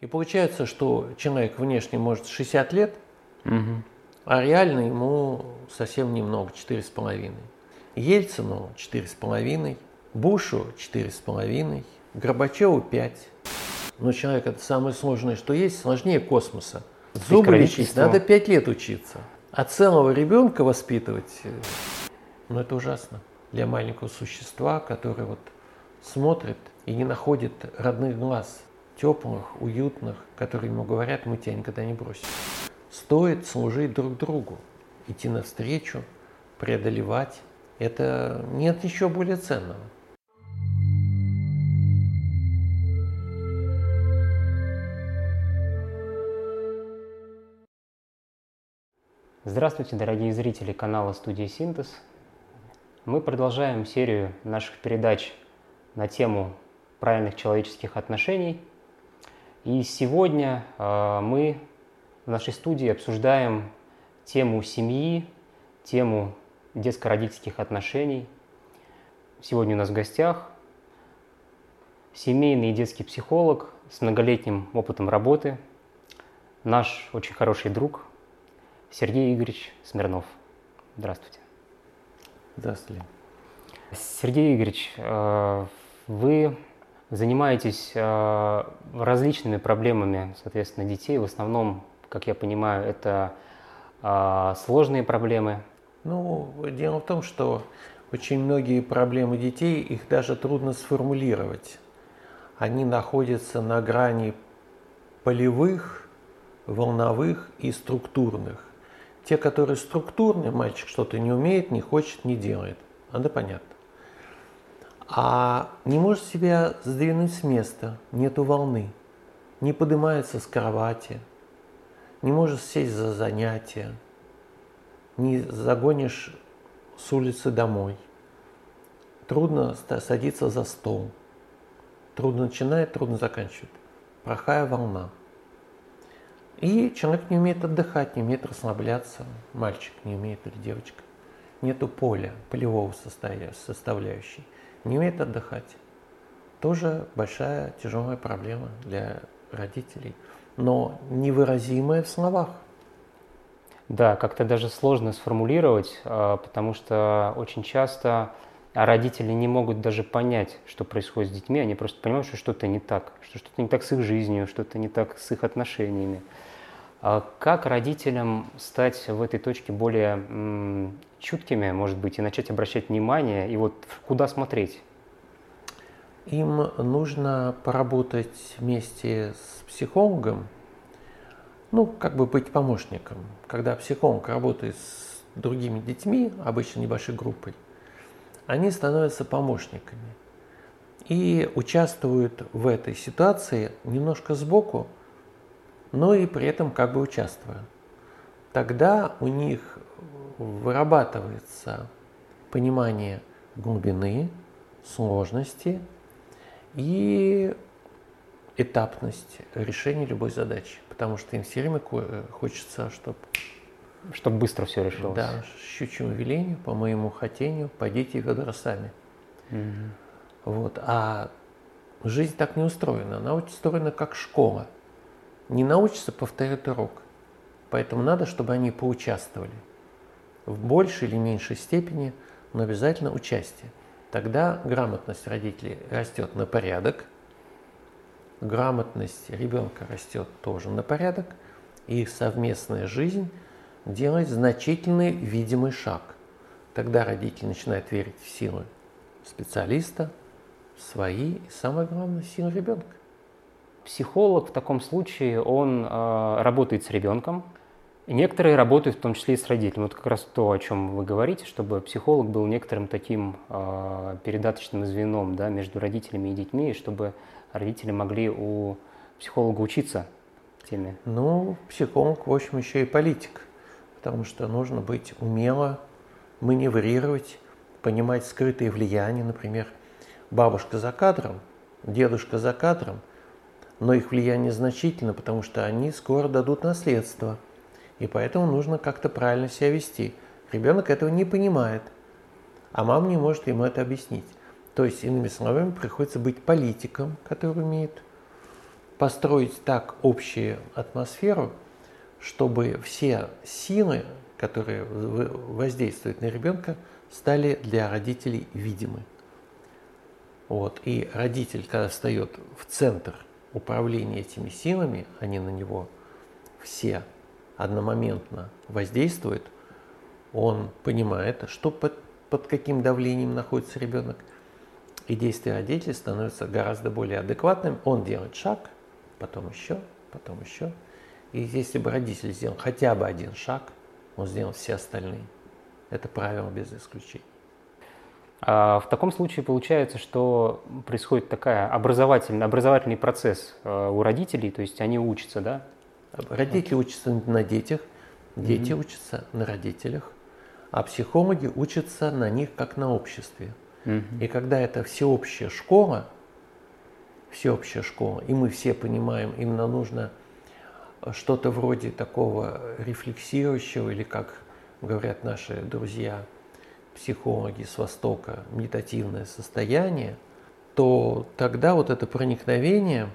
И получается, что человек внешне может 60 лет, угу. а реально ему совсем немного, 4,5. Ельцину 4,5, Бушу 4,5, Горбачеву 5. Но человек это самое сложное, что есть, сложнее космоса. Зубы лечить надо 5 лет учиться. А целого ребенка воспитывать, э, ну это ужасно для маленького существа, который вот смотрит и не находит родных глаз, теплых, уютных, которые ему говорят, мы тебя никогда не бросим. Стоит служить друг другу, идти навстречу, преодолевать. Это нет ничего более ценного. Здравствуйте, дорогие зрители канала Студия Синтез. Мы продолжаем серию наших передач на тему правильных человеческих отношений. И сегодня э, мы в нашей студии обсуждаем тему семьи, тему детско-родительских отношений. Сегодня у нас в гостях семейный и детский психолог с многолетним опытом работы, наш очень хороший друг Сергей Игоревич Смирнов. Здравствуйте. Здравствуйте. Сергей Игоревич, э, вы занимаетесь э, различными проблемами, соответственно, детей. В основном, как я понимаю, это э, сложные проблемы. Ну, дело в том, что очень многие проблемы детей, их даже трудно сформулировать. Они находятся на грани полевых, волновых и структурных. Те, которые структурные, мальчик что-то не умеет, не хочет, не делает. Это понятно. А не может себя сдвинуть с места, нету волны, не поднимается с кровати, не может сесть за занятия, не загонишь с улицы домой. Трудно садиться за стол. Трудно начинает, трудно заканчивает. Плохая волна. И человек не умеет отдыхать, не умеет расслабляться. Мальчик не умеет или девочка. Нету поля, полевого составляющей. Не умеет отдыхать. Тоже большая тяжелая проблема для родителей, но невыразимая в словах. Да, как-то даже сложно сформулировать, а, потому что очень часто родители не могут даже понять, что происходит с детьми, они просто понимают, что что-то не так, что что-то не так с их жизнью, что-то не так с их отношениями. А как родителям стать в этой точке более чуткими, может быть, и начать обращать внимание, и вот куда смотреть? Им нужно поработать вместе с психологом, ну, как бы быть помощником. Когда психолог работает с другими детьми, обычно небольшой группой, они становятся помощниками и участвуют в этой ситуации немножко сбоку, но и при этом как бы участвуя. Тогда у них вырабатывается понимание глубины, сложности и этапность решения любой задачи. Потому что им все время хочется, чтобы... Чтобы быстро все решилось. Да, щучьему велению, по моему хотению, пойдите ведра сами. Угу. Вот. А жизнь так не устроена. Она устроена как школа – не научатся повторять урок. Поэтому надо, чтобы они поучаствовали в большей или меньшей степени, но обязательно участие. Тогда грамотность родителей растет на порядок, грамотность ребенка растет тоже на порядок, и совместная жизнь делает значительный видимый шаг. Тогда родители начинают верить в силы специалиста, свои и, самое главное, силы ребенка. Психолог в таком случае, он э, работает с ребенком, Некоторые работают в том числе и с родителями. Вот как раз то, о чем вы говорите, чтобы психолог был некоторым таким э, передаточным звеном да, между родителями и детьми, и чтобы родители могли у психолога учиться теме. Ну, психолог, в общем, еще и политик, потому что нужно быть умело маневрировать, понимать скрытые влияния, например, бабушка за кадром, дедушка за кадром – но их влияние значительно, потому что они скоро дадут наследство. И поэтому нужно как-то правильно себя вести. Ребенок этого не понимает, а мама не может ему это объяснить. То есть, иными словами, приходится быть политиком, который умеет построить так общую атмосферу, чтобы все силы, которые воздействуют на ребенка, стали для родителей видимы. Вот. И родитель, когда встает в центр управления этими силами, они на него все одномоментно воздействуют, он понимает, что под, под каким давлением находится ребенок, и действия родителей становятся гораздо более адекватным. Он делает шаг, потом еще, потом еще. И если бы родитель сделал хотя бы один шаг, он сделал все остальные. Это правило без исключения. А в таком случае получается, что происходит такая образовательный, образовательный процесс э, у родителей, то есть они учатся, да? Родители учатся на детях, дети mm-hmm. учатся на родителях, а психологи учатся на них как на обществе. Mm-hmm. И когда это всеобщая школа, всеобщая школа, и мы все понимаем, именно нужно что-то вроде такого рефлексирующего, или как говорят наши друзья, психологи с Востока, медитативное состояние, то тогда вот это проникновение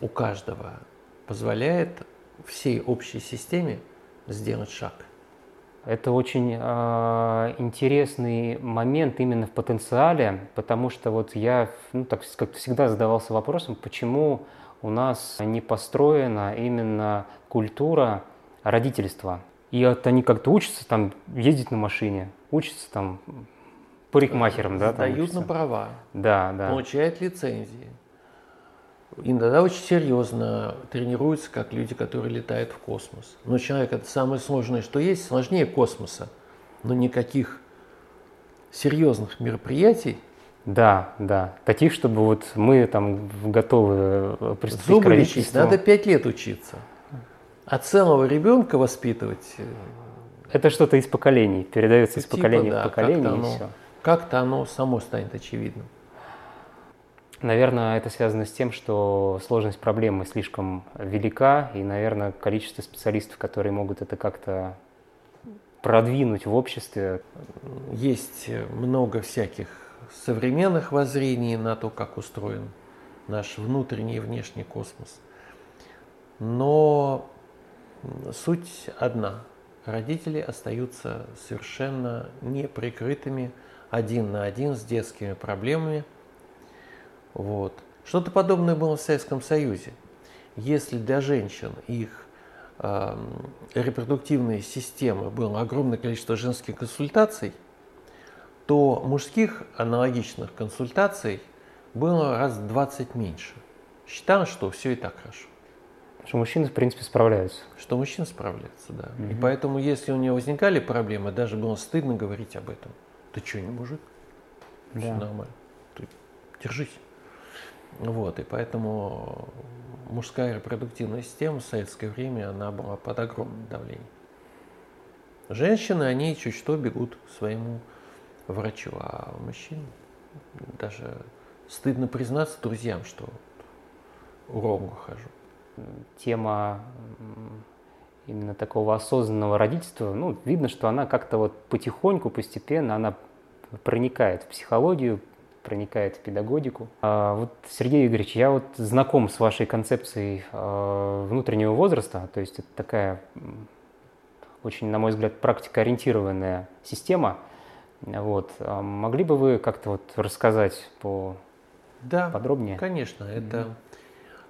у каждого позволяет всей общей системе сделать шаг. Это очень э, интересный момент именно в потенциале, потому что вот я ну, так как всегда задавался вопросом, почему у нас не построена именно культура родительства. И вот они как-то учатся там ездить на машине, учатся там парикмахером, да? Дают на права. Да, да. Получают лицензии. Иногда очень серьезно тренируются, как люди, которые летают в космос. Но человек это самое сложное, что есть, сложнее космоса. Но никаких серьезных мероприятий да, да. Таких, чтобы вот мы там готовы приступить Зубы к лечить надо пять лет учиться. А целого ребенка воспитывать... Э, это что-то из поколений, передается из типа, поколения да, в поколение как-то оно, все. Как-то оно само станет очевидным. Наверное, это связано с тем, что сложность проблемы слишком велика, и, наверное, количество специалистов, которые могут это как-то продвинуть в обществе. Есть много всяких современных воззрений на то, как устроен наш внутренний и внешний космос. Но суть одна. Родители остаются совершенно неприкрытыми один на один с детскими проблемами. Вот. Что-то подобное было в Советском Союзе. Если для женщин их э, репродуктивной системы было огромное количество женских консультаций – то мужских аналогичных консультаций было раз в 20 меньше. Считалось, что все и так хорошо. Что мужчины, в принципе, справляются. Что мужчины справляются, да. Угу. И поэтому, если у него возникали проблемы, даже было стыдно говорить об этом. Ты что, не мужик? Да. Все нормально. Ты держись. Вот, и поэтому мужская репродуктивная система в советское время, она была под огромным давлением. Женщины, они чуть что бегут к своему врачу, а у мужчин даже стыдно признаться друзьям, что урологу хожу. Тема именно такого осознанного родительства, ну, видно, что она как-то вот потихоньку, постепенно, она проникает в психологию, проникает в педагогику. А вот, Сергей Игоревич, я вот знаком с вашей концепцией э, внутреннего возраста, то есть это такая очень, на мой взгляд, практикоориентированная система – вот. А могли бы вы как-то вот рассказать по да, подробнее? конечно. Это mm-hmm.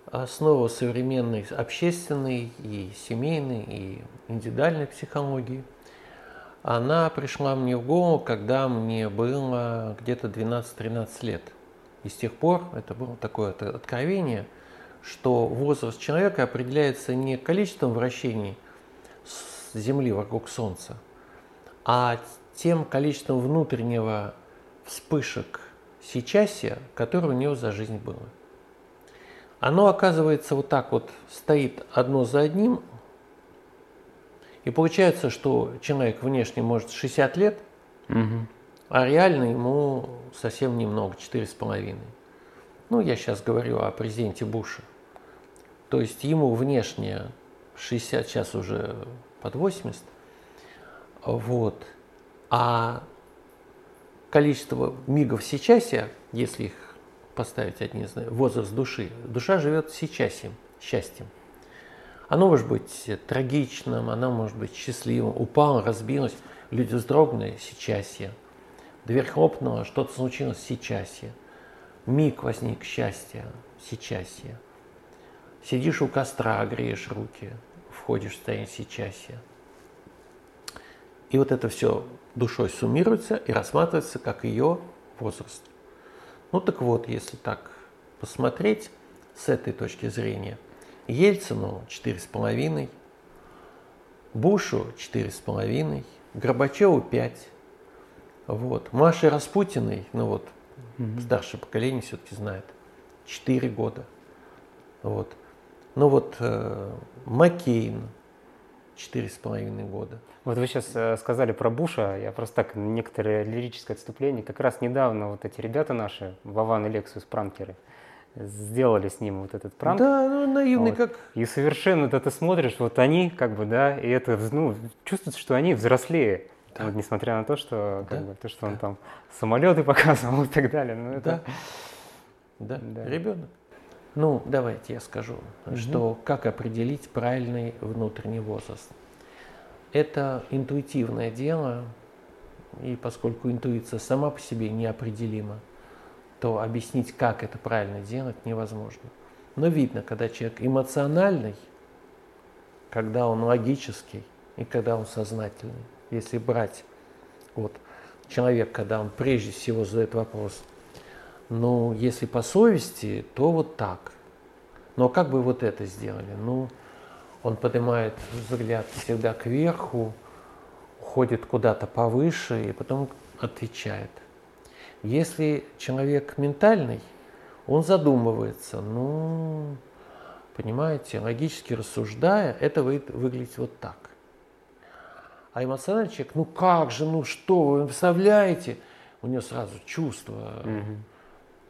Основа современной общественной и семейной и индивидуальной психологии. Она пришла мне в голову, когда мне было где-то 12-13 лет. И с тех пор это было такое откровение, что возраст человека определяется не количеством вращений Земли вокруг Солнца, а тем количеством внутреннего вспышек сейчасия, которое у него за жизнь было. Оно, оказывается, вот так вот стоит одно за одним, и получается, что человек внешне может 60 лет, угу. а реально ему совсем немного, 4,5. Ну, я сейчас говорю о президенте Буше. То есть ему внешне 60, сейчас уже под 80. Вот. А количество мигов сейчас, если их поставить одни возраст души. Душа живет сейчас счастьем. Оно может быть трагичным, оно может быть счастливым. Упало, разбилось, люди вздрогнули, сейчас. Дверь хлопнула, что-то случилось, сейчас. Миг возник счастья, сейчас. Сидишь у костра, греешь руки, входишь в состояние сейчас. И вот это все душой суммируется и рассматривается как ее возраст. Ну так вот, если так посмотреть с этой точки зрения, Ельцину 4,5, Бушу 4,5, Горбачеву 5, вот. Маше Распутиной, ну вот, mm-hmm. старшее поколение все-таки знает, 4 года. Вот. Ну вот э, Маккейн, четыре с половиной года. Вот вы сейчас э, сказали про Буша, я просто так, некоторое лирическое отступление. Как раз недавно вот эти ребята наши, Вован и Лексус, пранкеры, сделали с ним вот этот пранк. Да, ну наивный вот. как. И совершенно да, ты смотришь, вот они как бы, да, и это, ну, чувствуется, что они взрослее. Да. Вот, несмотря на то, что, как да. бы, то, что да. он там самолеты показывал и так далее. Ну, это... да. да, да, ребенок. Ну, давайте я скажу, угу. что как определить правильный внутренний возраст. Это интуитивное дело, и поскольку интуиция сама по себе неопределима, то объяснить, как это правильно делать, невозможно. Но видно, когда человек эмоциональный, когда он логический и когда он сознательный. Если брать вот человек, когда он прежде всего задает вопрос – ну, если по совести, то вот так. Но как бы вот это сделали? Ну, он поднимает взгляд всегда кверху, уходит куда-то повыше и потом отвечает. Если человек ментальный, он задумывается, ну, понимаете, логически рассуждая, это выглядит вот так. А эмоциональный человек, ну как же, ну что вы, представляете? У него сразу чувство. Угу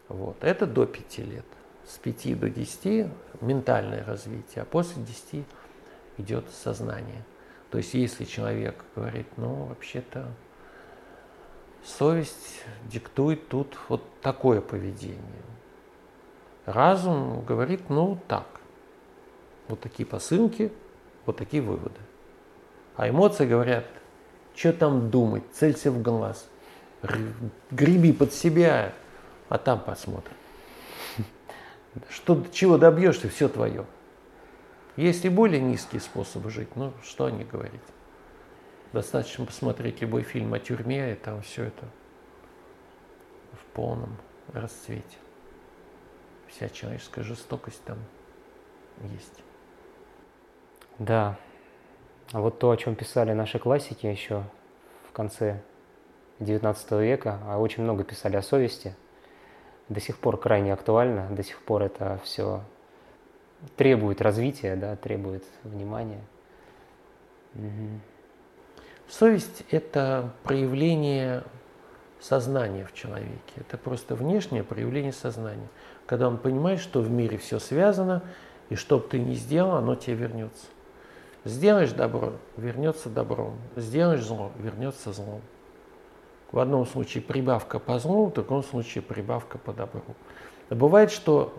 вот. Это до 5 лет. С 5 до 10 ментальное развитие, а после 10 идет сознание. То есть если человек говорит, ну вообще-то совесть диктует тут вот такое поведение. Разум говорит, ну так. Вот такие посылки, вот такие выводы. А эмоции говорят, что там думать, целься в глаз, греби под себя, а там посмотрим. Что, чего добьешься, все твое. Есть и более низкие способы жить, ну что они говорить. Достаточно посмотреть любой фильм о тюрьме, и там все это в полном расцвете. Вся человеческая жестокость там есть. Да. А вот то, о чем писали наши классики еще в конце XIX века, а очень много писали о совести – до сих пор крайне актуально, до сих пор это все требует развития, да, требует внимания. Угу. Совесть – это проявление сознания в человеке. Это просто внешнее проявление сознания. Когда он понимает, что в мире все связано, и что бы ты ни сделал, оно тебе вернется. Сделаешь добро – вернется добром. Сделаешь зло – вернется злом. В одном случае прибавка по злу, в другом случае прибавка по добру. Бывает, что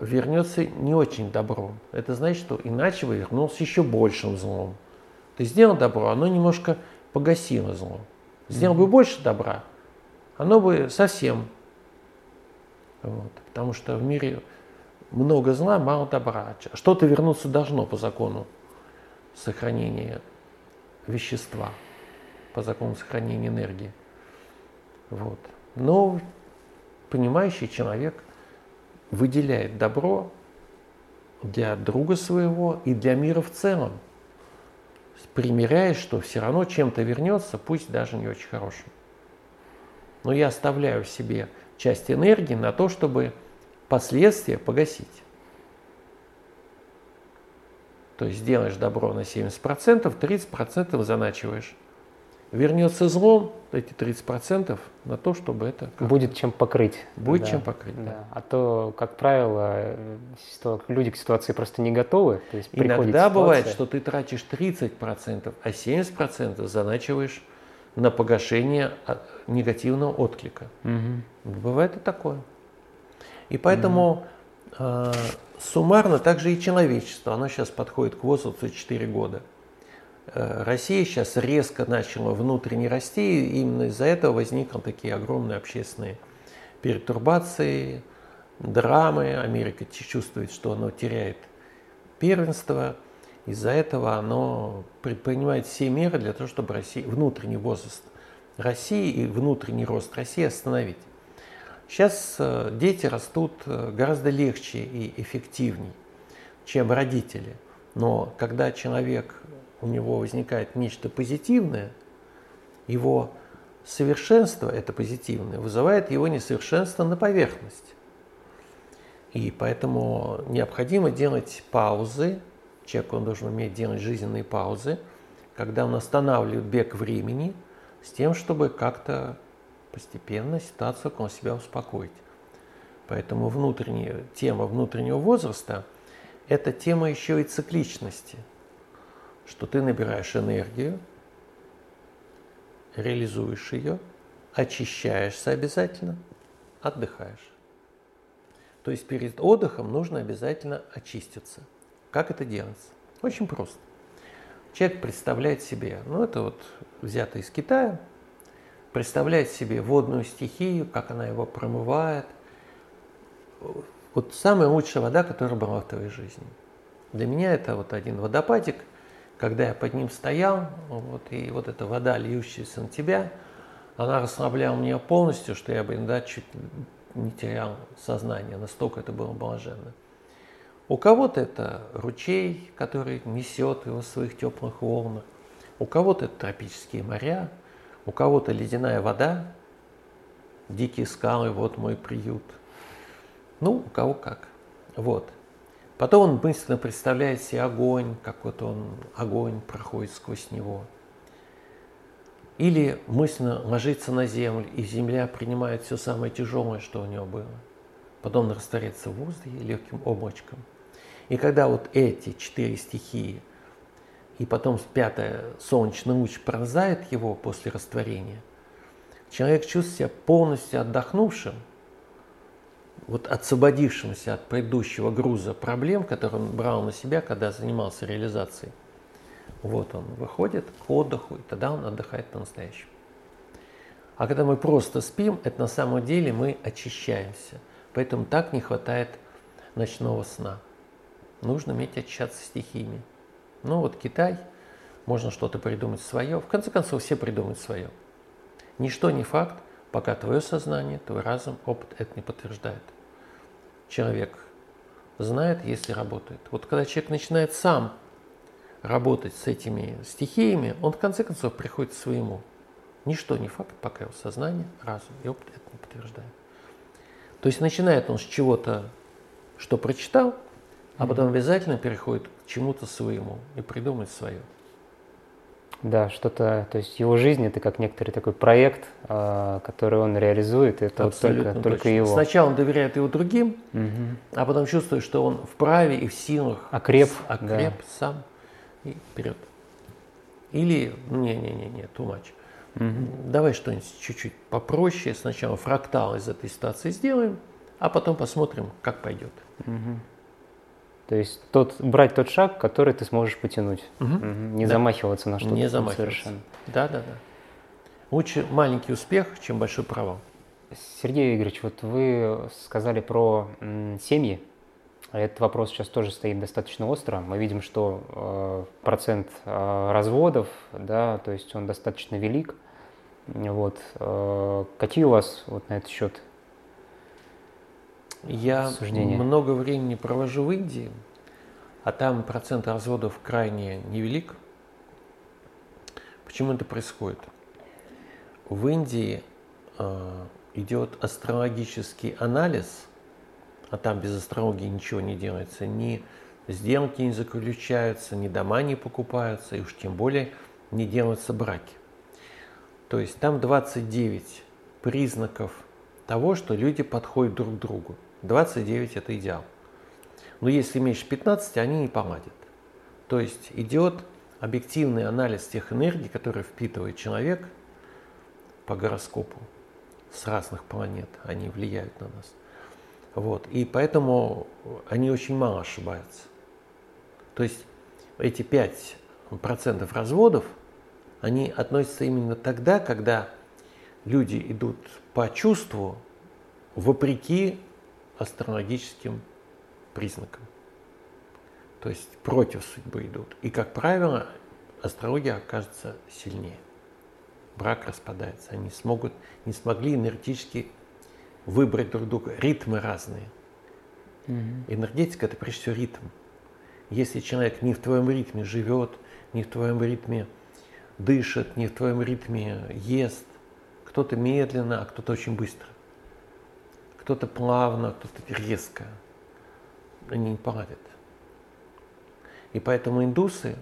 вернется не очень добром. Это значит, что иначе бы вернулся еще большим злом. Ты сделал добро, оно немножко погасило зло. Сделал mm-hmm. бы больше добра, оно бы совсем. Вот. Потому что в мире много зла, мало добра. Что-то вернуться должно по закону сохранения вещества, по закону сохранения энергии. Вот. Но понимающий человек выделяет добро для друга своего и для мира в целом, примиряясь, что все равно чем-то вернется, пусть даже не очень хорошим. Но я оставляю себе часть энергии на то, чтобы последствия погасить. То есть делаешь добро на 70%, 30% заначиваешь вернется злом, эти 30% на то, чтобы это... Будет чем покрыть. Будет да. чем покрыть, да. да. А то, как правило, люди к ситуации просто не готовы. То есть Иногда бывает, что ты тратишь 30%, а 70% заначиваешь на погашение а, негативного отклика. Угу. Бывает и такое. И поэтому mm-hmm. э, суммарно также и человечество, оно сейчас подходит к возрасту 4 года. Э, Россия сейчас резко начала внутренне расти, и именно из-за этого возникли такие огромные общественные перетурбации, драмы. Америка чувствует, что оно теряет первенство. Из-за этого оно предпринимает все меры для того, чтобы Россия, внутренний возраст России и внутренний рост России остановить. Сейчас э, дети растут э, гораздо легче и эффективнее, чем родители. Но когда человек, у него возникает нечто позитивное, его совершенство, это позитивное, вызывает его несовершенство на поверхность. И поэтому необходимо делать паузы, человек он должен уметь делать жизненные паузы, когда он останавливает бег времени с тем, чтобы как-то постепенно ситуацию около себя успокоить. Поэтому внутренняя, тема внутреннего возраста – это тема еще и цикличности, что ты набираешь энергию, реализуешь ее, очищаешься обязательно, отдыхаешь. То есть перед отдыхом нужно обязательно очиститься. Как это делается? Очень просто. Человек представляет себе, ну это вот взято из Китая, представляет себе водную стихию, как она его промывает. Вот самая лучшая вода, которая была в твоей жизни. Для меня это вот один водопадик, когда я под ним стоял, вот, и вот эта вода, льющаяся на тебя, она расслабляла меня полностью, что я бы иногда чуть не терял сознание, настолько это было блаженно. У кого-то это ручей, который несет его в своих теплых волнах, у кого-то это тропические моря – у кого-то ледяная вода, дикие скалы, вот мой приют. Ну, у кого как. Вот. Потом он мысленно представляет себе огонь, как вот он, огонь проходит сквозь него. Или мысленно ложится на землю, и земля принимает все самое тяжелое, что у него было. Потом он растворяется в воздухе легким облачком. И когда вот эти четыре стихии – и потом пятое, солнечный луч пронзает его после растворения, человек чувствует себя полностью отдохнувшим, вот освободившимся от предыдущего груза проблем, которые он брал на себя, когда занимался реализацией. Вот он выходит к отдыху, и тогда он отдыхает по-настоящему. А когда мы просто спим, это на самом деле мы очищаемся. Поэтому так не хватает ночного сна. Нужно уметь очищаться стихиями. Ну вот Китай, можно что-то придумать свое. В конце концов, все придумают свое. Ничто не факт, пока твое сознание, твой разум, опыт это не подтверждает. Человек знает, если работает. Вот когда человек начинает сам работать с этими стихиями, он в конце концов приходит к своему. Ничто не факт, пока его сознание, разум и опыт это не подтверждает. То есть начинает он с чего-то, что прочитал, а потом обязательно переходит чему-то своему и придумать свое. Да, что-то, то есть его жизнь это как некоторый такой проект, а, который он реализует, это Абсолютно вот только, только его. Сначала он доверяет его другим, угу. а потом чувствует, что он вправе и в силах. Окреп. Окреп да. сам и вперед. Или, не-не-не, too much. Угу. Давай что-нибудь чуть-чуть попроще. Сначала фрактал из этой ситуации сделаем, а потом посмотрим, как пойдет. Угу. То есть тот, брать тот шаг, который ты сможешь потянуть. Угу. Угу. Не да. замахиваться на что-то. Не замахиваться. Совершенно. Да, да, да. Лучше маленький успех, чем большой провал. Сергей Игоревич, вот вы сказали про семьи. Этот вопрос сейчас тоже стоит достаточно остро. Мы видим, что э, процент э, разводов, да, то есть он достаточно велик. Вот. Э, какие у вас вот на этот счет я суждения. много времени провожу в Индии, а там процент разводов крайне невелик. Почему это происходит? В Индии э, идет астрологический анализ, а там без астрологии ничего не делается, ни сделки не заключаются, ни дома не покупаются, и уж тем более не делаются браки. То есть там 29 признаков того, что люди подходят друг к другу. 29 это идеал. Но если меньше 15, они не поладят. То есть идет объективный анализ тех энергий, которые впитывает человек по гороскопу с разных планет, они влияют на нас. Вот. И поэтому они очень мало ошибаются. То есть эти 5% разводов, они относятся именно тогда, когда люди идут по чувству вопреки астрологическим признакам. То есть против судьбы идут. И, как правило, астрология окажется сильнее. Брак распадается. Они смогут, не смогли энергетически выбрать друг друга. Ритмы разные. Угу. Энергетика – это прежде всего ритм. Если человек не в твоем ритме живет, не в твоем ритме дышит, не в твоем ритме ест, кто-то медленно, а кто-то очень быстро, кто-то плавно, кто-то резко, они не поладят. И поэтому индусы,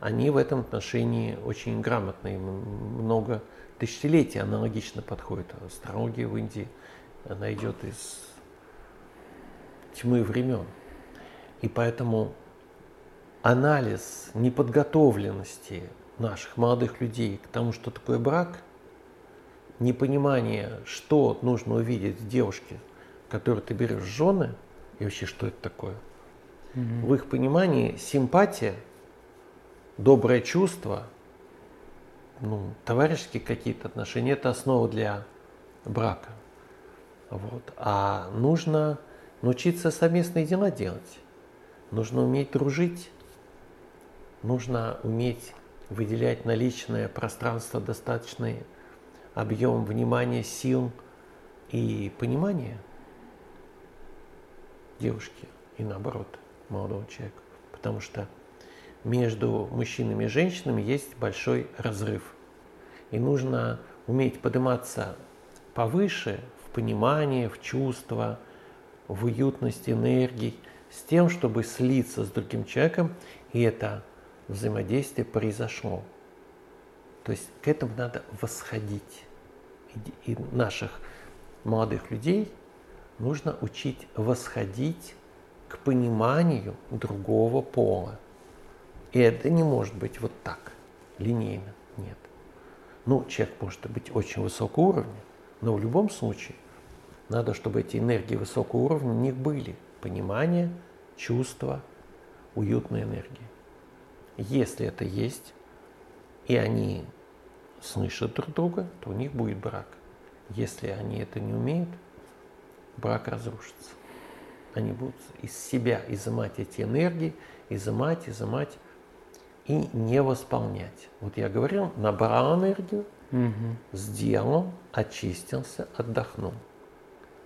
они в этом отношении очень грамотные, много тысячелетий аналогично подходят. Астрология в Индии, она идет из тьмы времен. И поэтому анализ неподготовленности наших молодых людей к тому, что такое брак, непонимание, что нужно увидеть в девушке, которую ты берешь в жены, и вообще, что это такое. Угу. В их понимании симпатия, доброе чувство, ну, товарищеские какие-то отношения – это основа для брака. Вот. А нужно научиться совместные дела делать. Нужно уметь дружить, нужно уметь выделять на личное пространство достаточный объем внимания, сил и понимания девушки и наоборот молодого человека. Потому что между мужчинами и женщинами есть большой разрыв. И нужно уметь подниматься повыше в понимание, в чувство, в уютность энергии – с тем, чтобы слиться с другим человеком, и это взаимодействие произошло. То есть к этому надо восходить. И, наших молодых людей нужно учить восходить к пониманию другого пола. И это не может быть вот так, линейно, нет. Ну, человек может быть очень высокого уровня, но в любом случае надо, чтобы эти энергии высокого уровня у них были – понимание, чувство, уютная энергия. Если это есть, и они слышат друг друга, то у них будет брак. Если они это не умеют, брак разрушится. Они будут из себя изымать эти энергии, изымать, изымать и не восполнять. Вот я говорил, набрал энергию, угу. сделал, очистился, отдохнул.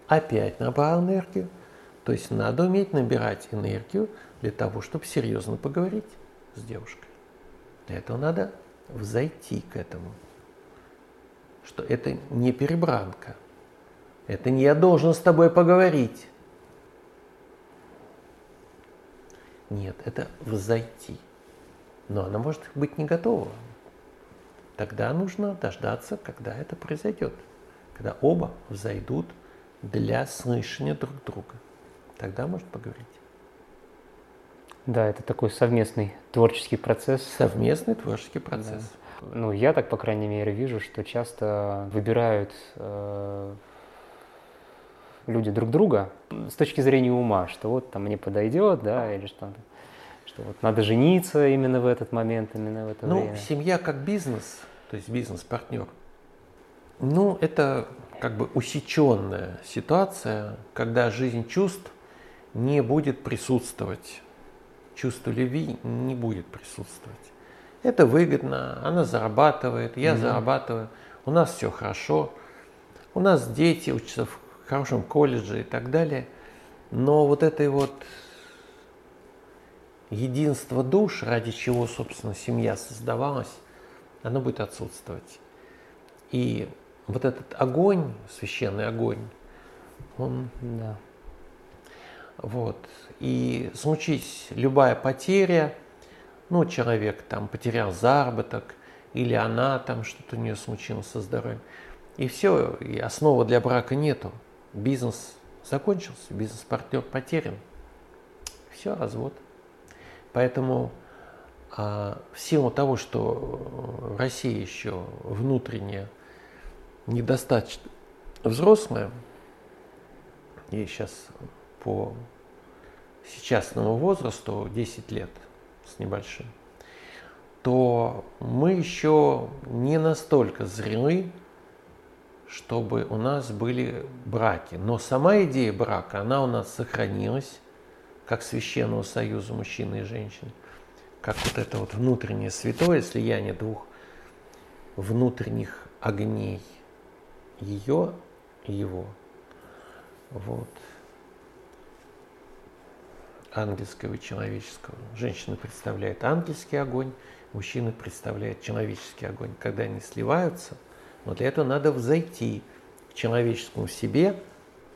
Опять набрал энергию, то есть надо уметь набирать энергию для того, чтобы серьезно поговорить с девушкой. Для этого надо взойти к этому. Что это не перебранка. Это не я должен с тобой поговорить. Нет, это взойти. Но она может быть не готова. Тогда нужно дождаться, когда это произойдет. Когда оба взойдут для слышания друг друга тогда может поговорить. Да, это такой совместный творческий процесс. Совместный творческий процесс. Да. Ну, я так, по крайней мере, вижу, что часто выбирают э, люди друг друга с точки зрения ума, что вот там мне подойдет, да, или что что вот надо жениться именно в этот момент, именно в это ну, время. Ну, семья как бизнес, то есть бизнес-партнер. Ну, это как бы усеченная ситуация, когда жизнь чувств не будет присутствовать. Чувство любви не будет присутствовать. Это выгодно, она зарабатывает, я mm зарабатываю, у нас все хорошо, у нас дети учатся в хорошем колледже и так далее. Но вот этой вот единство душ, ради чего, собственно, семья создавалась, оно будет отсутствовать. И вот этот огонь, священный огонь, он да, вот. И случись любая потеря, ну, человек там потерял заработок, или она там что-то у нее случилось со здоровьем. И все, и основы для брака нету. Бизнес закончился, бизнес-партнер потерян. Все, развод. Поэтому а, в силу того, что Россия еще внутренне недостаточно взрослая, ей сейчас по сейчасному возрасту 10 лет с небольшим, то мы еще не настолько зрелы, чтобы у нас были браки. Но сама идея брака, она у нас сохранилась, как священного союза мужчины и женщины, как вот это вот внутреннее святое слияние двух внутренних огней, ее и его. Вот. Ангельского и человеческого. Женщина представляет ангельский огонь, мужчина представляет человеческий огонь. Когда они сливаются – но для этого надо взойти к человеческому в себе,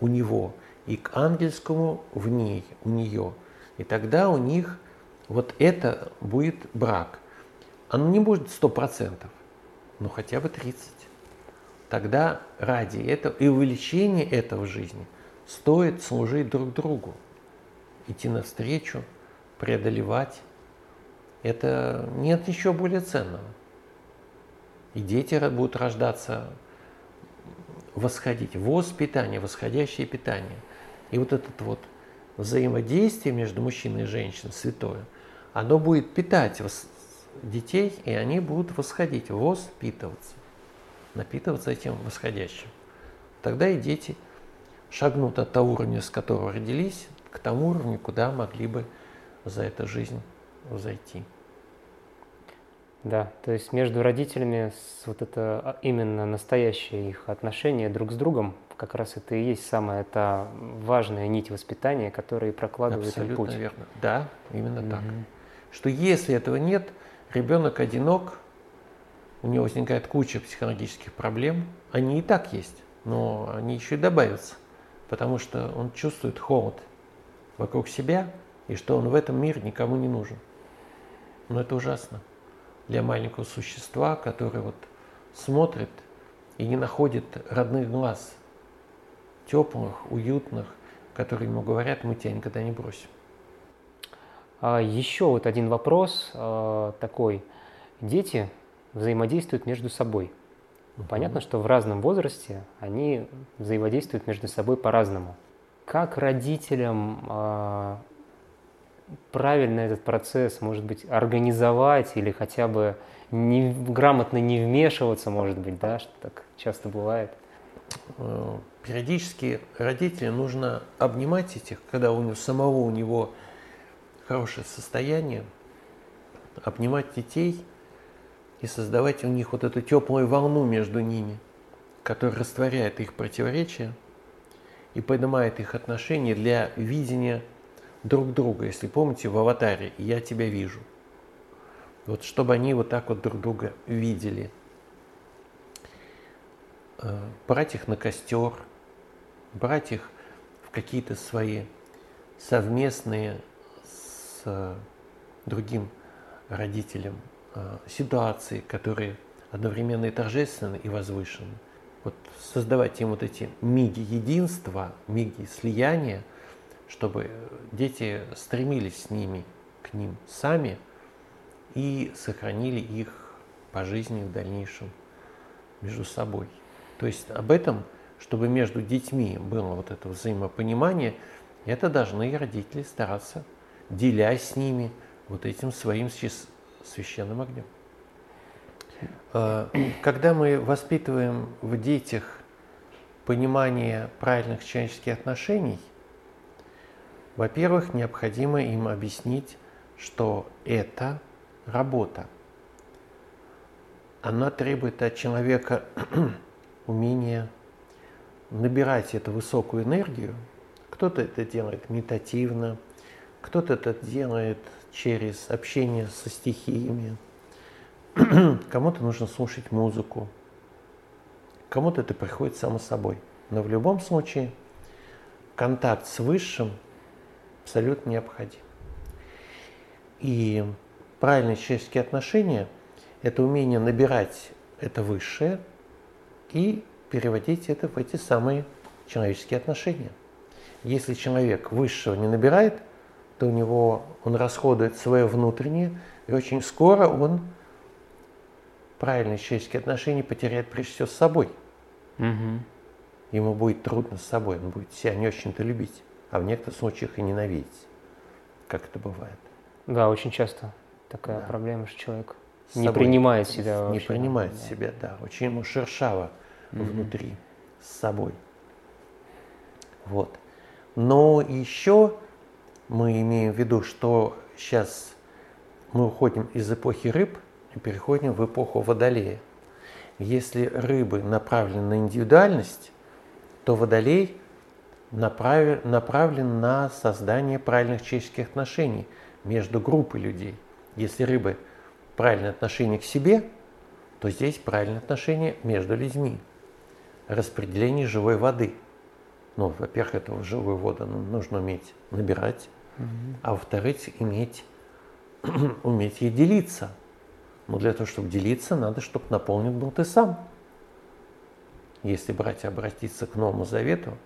у него, и к ангельскому в ней, у нее. И тогда у них вот это будет брак. Оно не будет сто процентов, но хотя бы 30. Тогда ради этого и увеличения этого в жизни стоит служить друг другу, идти навстречу, преодолевать. Это нет ничего более ценного. И дети будут рождаться, восходить. Воспитание, восходящее питание. И вот это вот взаимодействие между мужчиной и женщиной, святое, оно будет питать детей, и они будут восходить, воспитываться, напитываться этим восходящим. Тогда и дети шагнут от того уровня, с которого родились, к тому уровню, куда могли бы за эту жизнь зайти. Да, то есть между родителями вот это а, именно настоящее их отношение друг с другом, как раз это и есть самая та важная нить воспитания, которая прокладывает Абсолютно путь. верно. Да, именно угу. так. Что если этого нет, ребенок одинок, у него возникает куча психологических проблем. Они и так есть, но они еще и добавятся, потому что он чувствует холод вокруг себя и что он в этом мире никому не нужен. Но это ужасно для маленького существа, который вот смотрит и не находит родных глаз, теплых, уютных, которые ему говорят, мы тебя никогда не бросим. А еще вот один вопрос а, такой. Дети взаимодействуют между собой. Понятно, что в разном возрасте они взаимодействуют между собой по-разному. Как родителям а, правильно этот процесс, может быть, организовать или хотя бы не, грамотно не вмешиваться, может быть, да, что так часто бывает? Э, периодически родители нужно обнимать этих, когда у него самого у него хорошее состояние, обнимать детей и создавать у них вот эту теплую волну между ними, которая растворяет их противоречия и поднимает их отношения для видения друг друга, если помните, в аватаре «Я тебя вижу». Вот чтобы они вот так вот друг друга видели. Э, брать их на костер, брать их в какие-то свои совместные с другим родителем э, ситуации, которые одновременно и торжественны, и возвышены. Вот создавать им вот эти миги единства, миги слияния – чтобы дети стремились с ними, к ним сами и сохранили их по жизни в дальнейшем между собой. То есть об этом, чтобы между детьми было вот это взаимопонимание, это должны и родители стараться, делясь с ними вот этим своим священным огнем. А, когда мы воспитываем в детях понимание правильных человеческих отношений – во-первых, необходимо им объяснить, что это работа. Она требует от человека умения набирать эту высокую энергию. Кто-то это делает медитативно, кто-то это делает через общение со стихиями, кому-то нужно слушать музыку, кому-то это приходит само собой. Но в любом случае контакт с Высшим – абсолютно необходим. И правильные человеческие отношения – это умение набирать это высшее и переводить это в эти самые человеческие отношения. Если человек высшего не набирает, то у него он расходует свое внутреннее, и очень скоро он правильные человеческие отношения потеряет прежде всего с собой. Угу. ему будет трудно с собой, он будет себя не очень-то любить, а в некоторых случаях и ненавидеть, как это бывает. Да, очень часто такая да. проблема, что человек с не принимает себя Не вообще. принимает да. себя, да. Очень ему шершаво mm-hmm. внутри, с собой. Вот. Но еще мы имеем в виду, что сейчас мы уходим из эпохи рыб переходим в эпоху водолея. Если рыбы направлены на индивидуальность, то водолей направлен, направлен на создание правильных человеческих отношений между группой людей. Если рыбы правильное отношение к себе, то здесь правильное отношение между людьми. Распределение живой воды. Ну, во-первых, эту живую воду нужно уметь набирать, угу. а во-вторых, иметь, уметь ей делиться. Но для того, чтобы делиться, надо, чтобы наполнен был ты сам. Если братья обратиться к Новому Завету,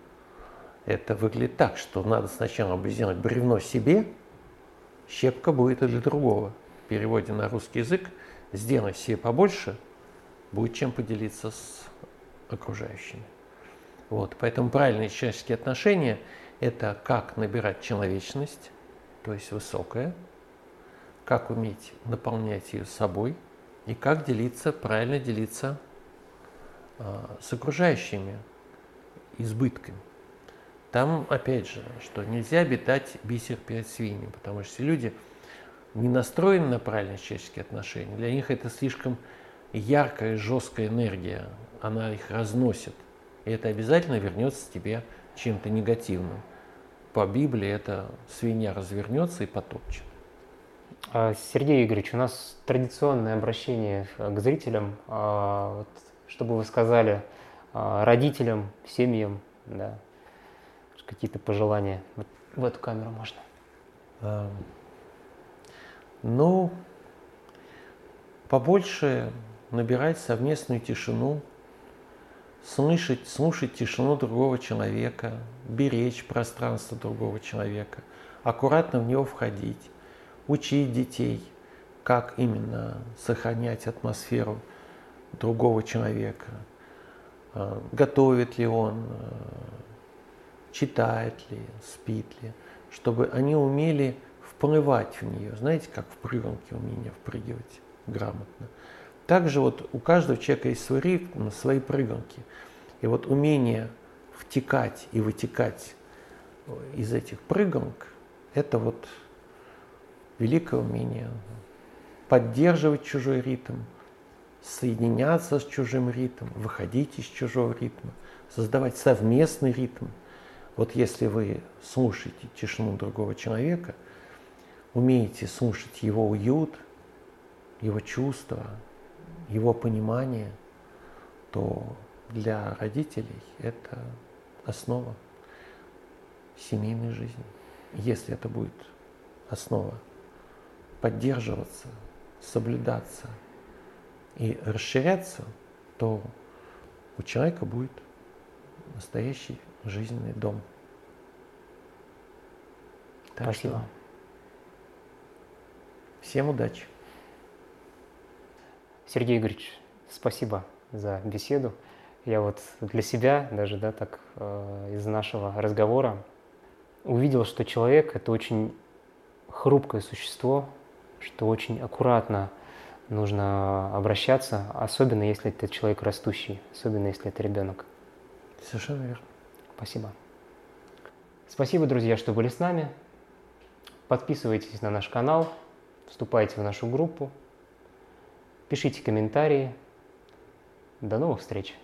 это выглядит так, что надо сначала сделать бревно себе, щепка будет и для другого. В переводе на русский язык сделай себе побольше, будет чем поделиться с окружающими. Вот, поэтому правильные человеческие отношения – это как набирать человечность, то есть высокое, как уметь наполнять ее собой и как делиться, правильно делиться э, с окружающими избытками. Там, опять же, что нельзя обитать бисер перед свиньями, потому что люди не настроены на правильные человеческие отношения. Для них это слишком яркая, жесткая энергия, она их разносит. И это обязательно вернется тебе чем-то негативным. По Библии это свинья развернется и потопчет. А, Сергей Игоревич, у нас традиционное обращение к зрителям. А, что бы вы сказали а, родителям, семьям, да, какие-то пожелания? Вот в эту камеру можно. Ну, побольше набирать совместную тишину, слышать, слушать тишину другого человека, беречь пространство другого человека, аккуратно в него входить, учить детей, как именно сохранять атмосферу другого человека, а, готовит ли он, а, читает ли, спит ли, чтобы они умели вплывать в нее, знаете, как в прыгалке умение впрыгивать грамотно. Также вот у каждого человека есть свой ритм, свои прыгалки. И вот умение втекать и вытекать из этих прыгалок, это вот великое умение поддерживать чужой ритм, соединяться с чужим ритмом, выходить из чужого ритма, создавать совместный ритм – вот если вы слушаете тишину другого человека, умеете слушать его уют, его чувства, его понимание, то для родителей это основа семейной жизни. Если это будет основа поддерживаться, соблюдаться и расширяться, то у человека будет настоящий жизненный дом. Так Спасибо. Что всем удачи. Сергей Игоревич, спасибо за беседу. Я вот для себя даже, да, так э, из нашего разговора увидел, что человек – это очень хрупкое существо, что очень аккуратно нужно обращаться, особенно если это человек растущий, особенно если это ребенок. Совершенно верно. Спасибо. Спасибо, друзья, что были с нами. Подписывайтесь на наш канал, вступайте в нашу группу, пишите комментарии. До новых встреч!